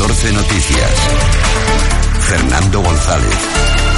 14 Noticias. Fernando González.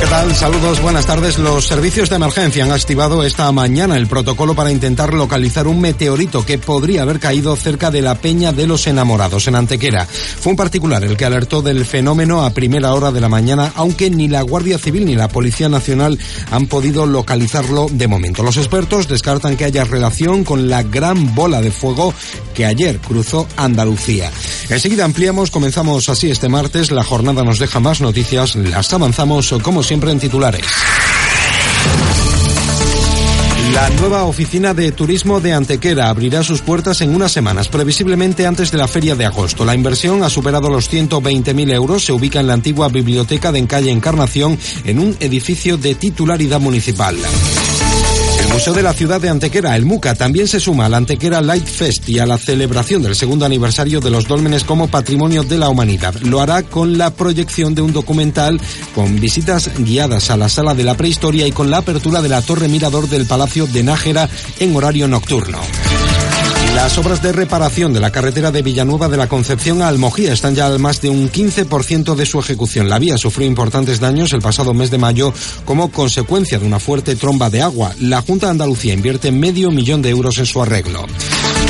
¿Qué tal? Saludos, buenas tardes. Los servicios de emergencia han activado esta mañana el protocolo para intentar localizar un meteorito que podría haber caído cerca de la Peña de los Enamorados, en Antequera. Fue un particular el que alertó del fenómeno a primera hora de la mañana, aunque ni la Guardia Civil ni la Policía Nacional han podido localizarlo de momento. Los expertos descartan que haya relación con la gran bola de fuego que ayer cruzó Andalucía. Enseguida ampliamos, comenzamos así este martes. La jornada nos deja más noticias, las avanzamos como siempre en titulares. La nueva oficina de turismo de Antequera abrirá sus puertas en unas semanas, previsiblemente antes de la feria de agosto. La inversión ha superado los 120.000 euros. Se ubica en la antigua biblioteca de Encalle Encarnación, en un edificio de titularidad municipal. Museo de la Ciudad de Antequera, el MUCA, también se suma al Antequera Light Fest y a la celebración del segundo aniversario de los dólmenes como patrimonio de la humanidad. Lo hará con la proyección de un documental con visitas guiadas a la sala de la prehistoria y con la apertura de la torre mirador del Palacio de Nájera en horario nocturno. Las obras de reparación de la carretera de Villanueva de la Concepción a Almojía están ya al más de un 15% de su ejecución. La vía sufrió importantes daños el pasado mes de mayo como consecuencia de una fuerte tromba de agua. La Junta de Andalucía invierte medio millón de euros en su arreglo.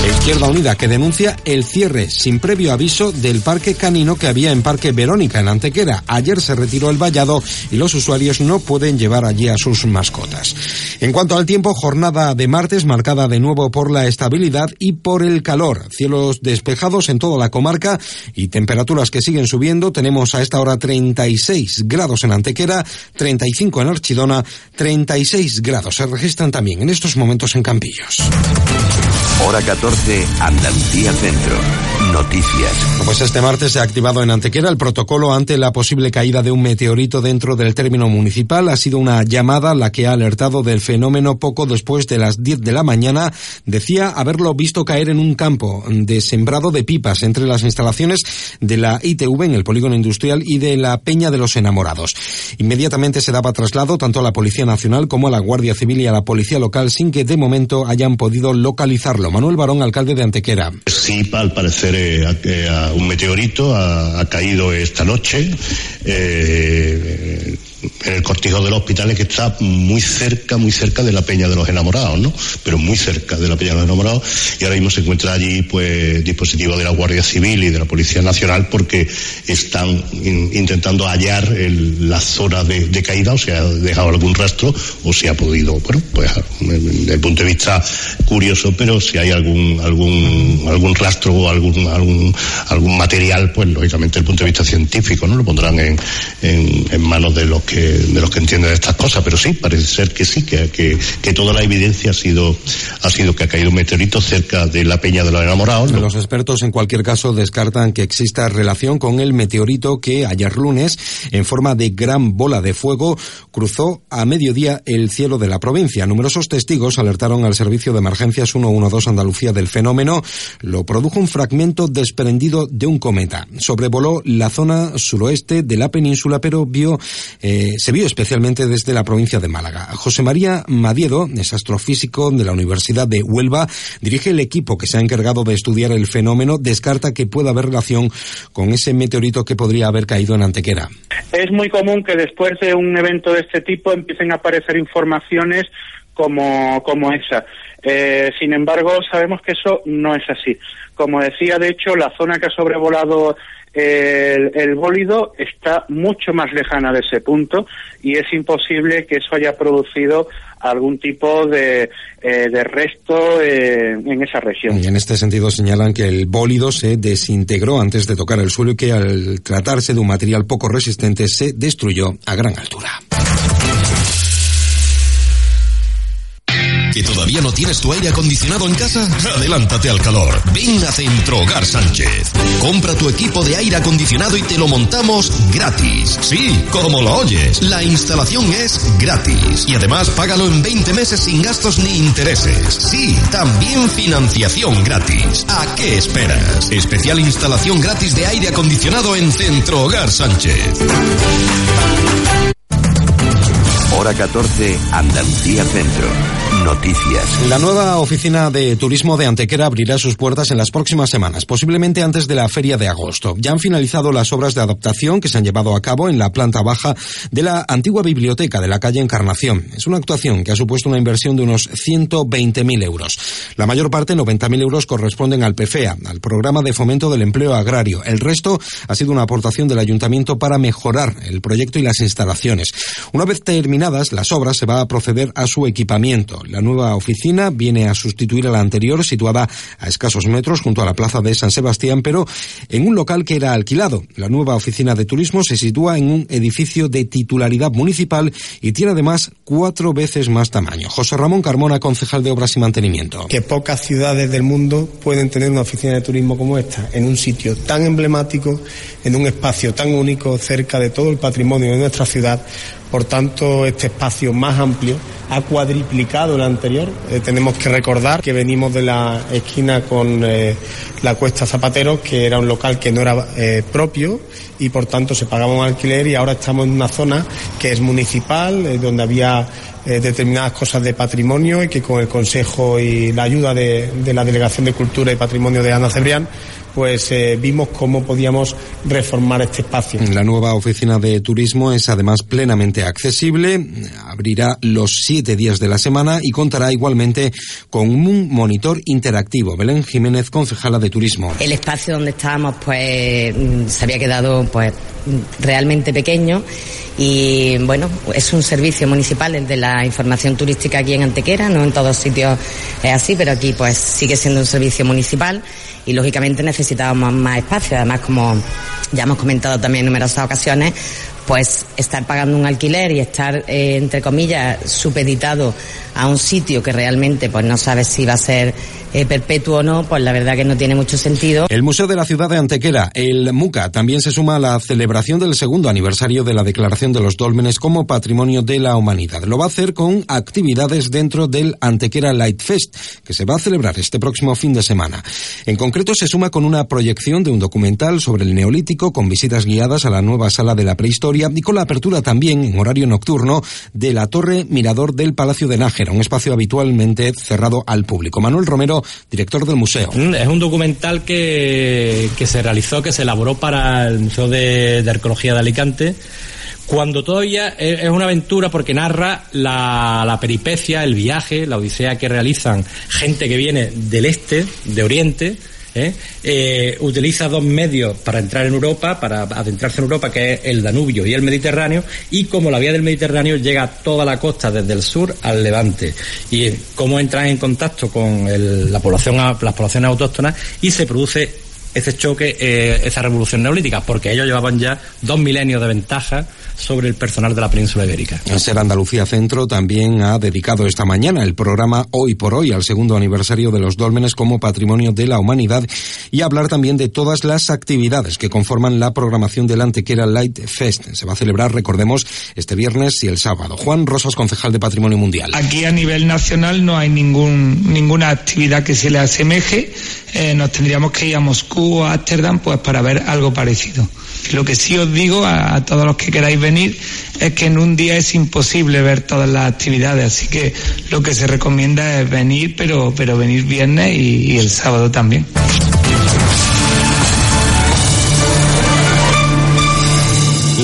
Izquierda Unida que denuncia el cierre sin previo aviso del parque canino que había en Parque Verónica en Antequera. Ayer se retiró el vallado y los usuarios no pueden llevar allí a sus mascotas. En cuanto al tiempo, jornada de martes marcada de nuevo por la estabilidad y por el calor. Cielos despejados en toda la comarca y temperaturas que siguen subiendo. Tenemos a esta hora 36 grados en Antequera, 35 en Archidona, 36 grados se registran también en estos momentos en Campillos. Hora 14, Andalucía Centro. Noticias. Pues este martes se ha activado en Antequera el protocolo ante la posible caída de un meteorito dentro del término municipal. Ha sido una llamada la que ha alertado del fenómeno poco después de las 10 de la mañana. Decía haberlo visto caer en un campo de sembrado de pipas entre las instalaciones de la ITV en el polígono industrial y de la Peña de los Enamorados. Inmediatamente se daba traslado tanto a la Policía Nacional como a la Guardia Civil y a la Policía Local sin que de momento hayan podido localizarlo. Manuel Barón, alcalde de Antequera. Sí, al parecer eh, un meteorito ha, caído esta noche. Eh, el cortijo del hospital que está muy cerca, muy cerca de la Peña de los Enamorados, ¿no? Pero muy cerca de la Peña de los Enamorados y ahora mismo se encuentra allí pues dispositivos de la Guardia Civil y de la Policía Nacional porque están intentando hallar la zona de, caída o se ha dejado algún rastro o se ha podido, bueno, pues desde el punto de vista curioso, pero si hay algún algún algún rastro o algún algún algún material, pues lógicamente desde el punto de vista científico, ¿no? Lo pondrán en, en, en manos de los que de los que entienden estas cosas, pero sí, parece ser que sí, que, que, toda la evidencia ha sido, ha sido que ha caído un meteorito cerca de la Peña de los Enamorados. Los expertos, en cualquier caso, descartan que exista relación con el meteorito que ayer lunes, en forma de gran bola de fuego, cruzó a mediodía el cielo de la provincia. Numerosos testigos alertaron al servicio de emergencias 112 Andalucía del fenómeno. Lo produjo un fragmento desprendido de un cometa. Sobrevoló la zona suroeste de la península, pero vio eh, se vio especialmente desde la provincia de Málaga. José María Madiedo es astrofísico de la Universidad de Huelva, dirige el equipo que se ha encargado de estudiar el fenómeno, descarta que pueda haber relación con ese meteorito que podría haber caído en Antequera. Es muy común que después de un evento de este tipo empiecen a aparecer informaciones como, como esa. Eh, sin embargo, sabemos que eso no es así. Como decía, de hecho, la zona que ha sobrevolado el, bólido está mucho más lejana de ese punto y es imposible que eso haya producido algún tipo de, eh, resto eh, en esa región. Y en este sentido señalan que el bólido se desintegró antes de tocar el suelo y que al tratarse de un material poco resistente se destruyó a gran altura. ¿Que todavía no tienes tu aire acondicionado en casa? Adelántate al calor. Ven a Centro Hogar Sánchez. Compra tu equipo de aire acondicionado y te lo montamos gratis. Sí, como lo oyes. La instalación es gratis. Y además págalo en 20 meses sin gastos ni intereses. Sí, también financiación gratis. ¿A qué esperas? Especial instalación gratis de aire acondicionado en Centro Hogar Sánchez. Hora 14, Andalucía Centro. Noticias. La nueva oficina de turismo de Antequera abrirá sus puertas en las próximas semanas, posiblemente antes de la feria de agosto. Ya han finalizado las obras de adaptación que se han llevado a cabo en la planta baja de la antigua biblioteca de la calle Encarnación. Es una actuación que ha supuesto una inversión de unos 120.000 euros. La mayor parte, 90.000 euros, corresponden al PFEA, al Programa de Fomento del Empleo Agrario. El resto ha sido una aportación del Ayuntamiento para mejorar el proyecto y las instalaciones. Una vez las obras, se va a proceder a su equipamiento. La nueva oficina viene a sustituir a la anterior, situada a escasos metros junto a la plaza de San Sebastián, pero en un local que era alquilado. La nueva oficina de turismo se sitúa en un edificio de titularidad municipal y tiene además cuatro veces más tamaño. José Ramón Carmona, concejal de Obras y Mantenimiento. Que pocas ciudades del mundo pueden tener una oficina de turismo como esta, en un sitio tan emblemático, en un espacio tan único, cerca de todo el patrimonio de nuestra ciudad. Por tanto, este espacio más amplio ha cuadriplicado el anterior. Eh, tenemos que recordar que venimos de la esquina con eh, la Cuesta Zapateros, que era un local que no era eh, propio y por tanto se pagaba un alquiler y ahora estamos en una zona que es municipal, donde había determinadas cosas de patrimonio y que con el Consejo y la ayuda de, de la Delegación de Cultura y Patrimonio de Ana Cebrián pues eh, vimos cómo podíamos reformar este espacio. La nueva oficina de turismo es además plenamente accesible, abrirá los siete días de la semana y contará igualmente con un monitor interactivo. Belén Jiménez, concejala de turismo. El espacio donde estábamos pues se había quedado pues realmente pequeño y bueno, es un servicio municipal el de la información turística aquí en Antequera, no en todos sitios es así, pero aquí pues sigue siendo un servicio municipal y lógicamente necesitábamos más espacio. Además, como ya hemos comentado también en numerosas ocasiones, pues estar pagando un alquiler y estar, eh, entre comillas, supeditado a un sitio que realmente pues no sabes si va a ser eh, perpetuo o no, pues la verdad que no tiene mucho sentido. El Museo de la Ciudad de Antequera, el MUCA, también se suma a la celebración del segundo aniversario de la Declaración de los Dólmenes como Patrimonio de la Humanidad. Lo va a hacer con actividades dentro del Antequera Light Fest, que se va a celebrar este próximo fin de semana. En concreto, se suma con una proyección de un documental sobre el Neolítico, con visitas guiadas a la nueva sala de la prehistoria y la apertura también, en horario nocturno, de la Torre Mirador del Palacio de Nájera, un espacio habitualmente cerrado al público. Manuel Romero, director del museo. Mm, es un documental que, que se realizó, que se elaboró para el Museo de, Arqueología de Alicante cuando todavía es una aventura porque narra la, la, peripecia, el viaje, la odisea que realizan gente que viene del este, de Oriente, ¿eh? Eh, utiliza dos medios para entrar en Europa, para adentrarse en Europa, que es el Danubio y el Mediterráneo, y como la vía del Mediterráneo llega a toda la costa, desde el sur al levante, y cómo entran en contacto con el, la población, las poblaciones autóctonas y se produce ese choque, eh, esa revolución neolítica, porque ellos llevaban ya dos milenios de ventaja sobre el personal de la península ibérica. Ser Andalucía Centro también ha dedicado esta mañana el programa Hoy por Hoy al segundo aniversario de los dólmenes como patrimonio de la humanidad y hablar también de todas las actividades que conforman la programación del Antequera Light Fest. Se va a celebrar, recordemos, este viernes y el sábado. Juan Rosas, concejal de Patrimonio Mundial. Aquí a nivel nacional no hay ningún, ninguna actividad que se le asemeje. Eh, nos tendríamos que ir a Moscú o a Ámsterdam pues para ver algo parecido. Lo que sí os digo a, todos los que queráis venir es que en un día es imposible ver todas las actividades, así que lo que se recomienda es venir, pero, pero venir viernes y el sábado también.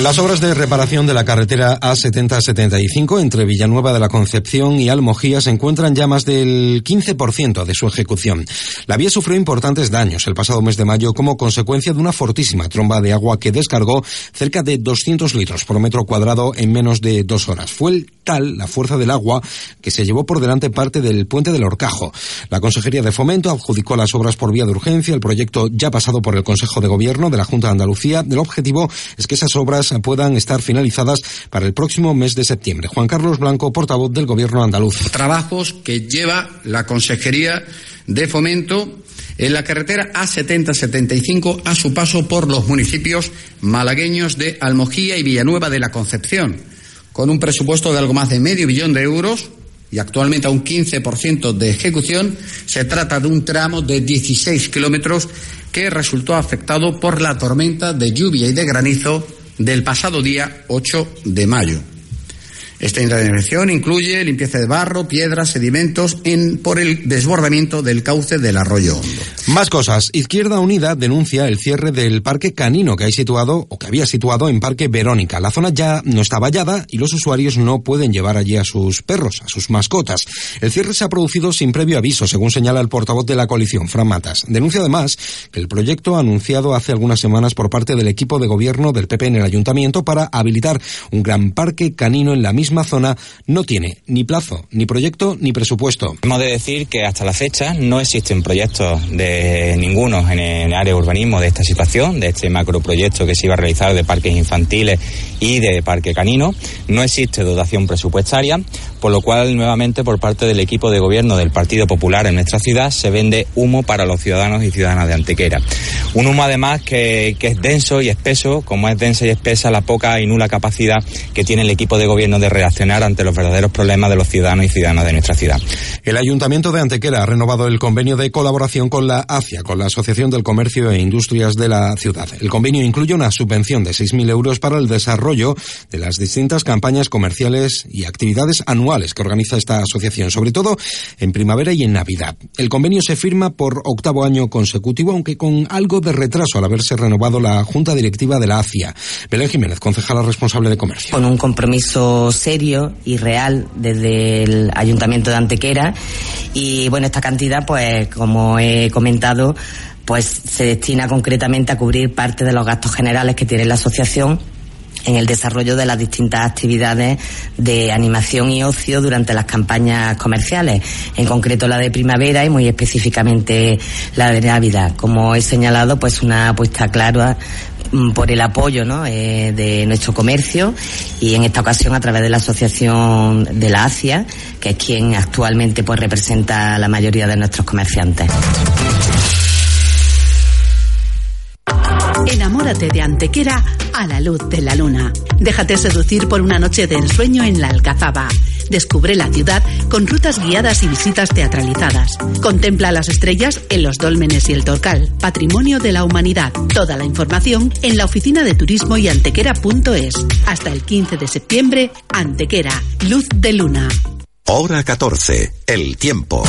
Las obras de reparación de la carretera A7075 entre Villanueva de la Concepción y Almojía se encuentran ya más del 15% de su ejecución. La vía sufrió importantes daños el pasado mes de mayo como consecuencia de una fortísima tromba de agua que descargó cerca de 200 litros por metro cuadrado en menos de dos horas. Fue el tal la fuerza del agua que se llevó por delante parte del puente del Horcajo. La Consejería de Fomento adjudicó las obras por vía de urgencia. El proyecto ya pasado por el Consejo de Gobierno de la Junta de Andalucía. El objetivo es que esas obras puedan estar finalizadas para el próximo mes de septiembre. Juan Carlos Blanco, portavoz del Gobierno andaluz. Trabajos que lleva la Consejería de Fomento en la carretera A7075 a su paso por los municipios malagueños de Almojía y Villanueva de la Concepción, con un presupuesto de algo más de medio billón de euros y actualmente a un 15% de ejecución, se trata de un tramo de 16 kilómetros que resultó afectado por la tormenta de lluvia y de granizo del pasado día 8 de mayo. Esta intervención incluye limpieza de barro, piedras, sedimentos en, por el desbordamiento del cauce del arroyo. Más cosas. Izquierda Unida denuncia el cierre del parque canino que hay situado o que había situado en Parque Verónica. La zona ya no está vallada y los usuarios no pueden llevar allí a sus perros, a sus mascotas. El cierre se ha producido sin previo aviso, según señala el portavoz de la coalición, Fran Matas. Denuncia además que el proyecto anunciado hace algunas semanas por parte del equipo de gobierno del PP en el ayuntamiento para habilitar un gran parque canino en la misma zona no tiene ni plazo, ni proyecto, ni presupuesto. Hemos de decir que hasta la fecha no existen proyectos de ninguno en el área de urbanismo de esta situación, de este macroproyecto que se iba a realizar de parques infantiles y de parque canino. No existe dotación presupuestaria, por lo cual nuevamente por parte del equipo de gobierno del Partido Popular en nuestra ciudad se vende humo para los ciudadanos y ciudadanas de Antequera. Un humo además que, que es denso y espeso, como es densa y espesa la poca y nula capacidad que tiene el equipo de gobierno de reaccionar ante los verdaderos problemas de los ciudadanos y ciudadanas de nuestra ciudad. El Ayuntamiento de Antequera ha renovado el convenio de colaboración con la ACIA, con la Asociación del Comercio e Industrias de la ciudad. El convenio incluye una subvención de 6.000 euros para el desarrollo de las distintas campañas comerciales y actividades anuales que organiza esta asociación, sobre todo en primavera y en Navidad. El convenio se firma por octavo año consecutivo, aunque con algo de retraso al haberse renovado la Junta Directiva de la ACIA. Belén Jiménez, concejala responsable de comercio. Con un compromiso serio y real desde el Ayuntamiento de Antequera y bueno, esta cantidad pues como he comentado pues se destina concretamente a cubrir parte de los gastos generales que tiene la asociación en el desarrollo de las distintas actividades de animación y ocio durante las campañas comerciales, en concreto la de primavera y muy específicamente la de Navidad. Como he señalado, pues una apuesta clara por el apoyo ¿no? eh, de nuestro comercio y en esta ocasión a través de la asociación de la ASIA, que es quien actualmente pues representa a la mayoría de nuestros comerciantes. Enamórate de Antequera a la luz de la luna. Déjate seducir por una noche de ensueño en la Alcazaba. Descubre la ciudad con rutas guiadas y visitas teatralizadas. Contempla las estrellas en los dólmenes y el torcal. Patrimonio de la humanidad. Toda la información en la oficina de turismo y antequera.es. Hasta el 15 de septiembre, Antequera, luz de luna. Hora 14. El tiempo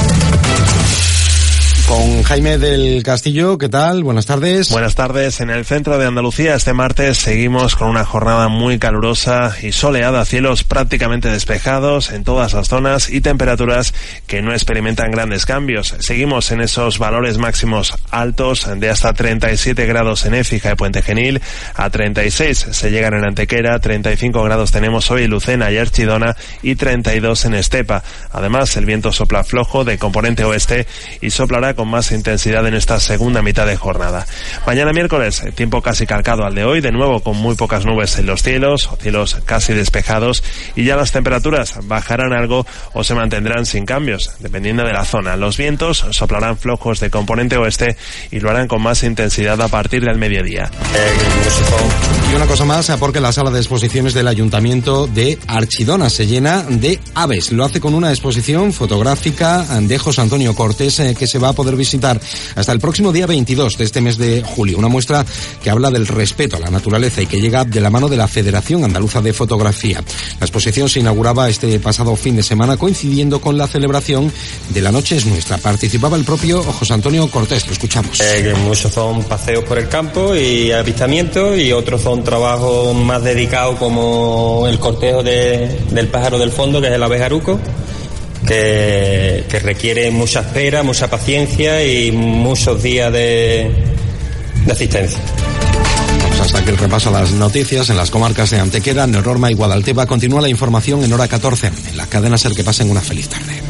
con Jaime del Castillo. ¿Qué tal? Buenas tardes. Buenas tardes. En el centro de Andalucía este martes seguimos con una jornada muy calurosa y soleada, cielos prácticamente despejados en todas las zonas y temperaturas que no experimentan grandes cambios. Seguimos en esos valores máximos altos de hasta 37 grados en Écija y Puente Genil, a 36 se llegan en Antequera, 35 grados tenemos hoy en Lucena y Archidona y 32 en Estepa. Además, el viento sopla flojo de componente oeste y soplará con más intensidad en esta segunda mitad de jornada. Mañana miércoles, tiempo casi calcado al de hoy, de nuevo con muy pocas nubes en los cielos, cielos casi despejados, y ya las temperaturas bajarán algo o se mantendrán sin cambios, dependiendo de la zona. Los vientos soplarán flojos de componente oeste y lo harán con más intensidad a partir del mediodía. Y una cosa más, porque la sala de exposiciones del Ayuntamiento de Archidona se llena de aves. Lo hace con una exposición fotográfica de José Antonio Cortés eh, que se va a poder visitar hasta el próximo día 22 de este mes de julio. Una muestra que habla del respeto a la naturaleza y que llega de la mano de la Federación Andaluza de Fotografía. La exposición se inauguraba este pasado fin de semana coincidiendo con la celebración de la Noche es Nuestra. Participaba el propio José Antonio Cortés. Lo escuchamos. Eh, muchos son paseos por el campo y avistamientos y otros son trabajos más dedicados como el cortejo de, del pájaro del fondo, que es el abejaruco que, que requiere mucha espera, mucha paciencia y muchos días de, de asistencia. Pues hasta que el repaso a las noticias en las comarcas de Antequera, Nororma y Guadalteba. Continúa la información en hora 14 en la cadena Ser que pasen una feliz tarde.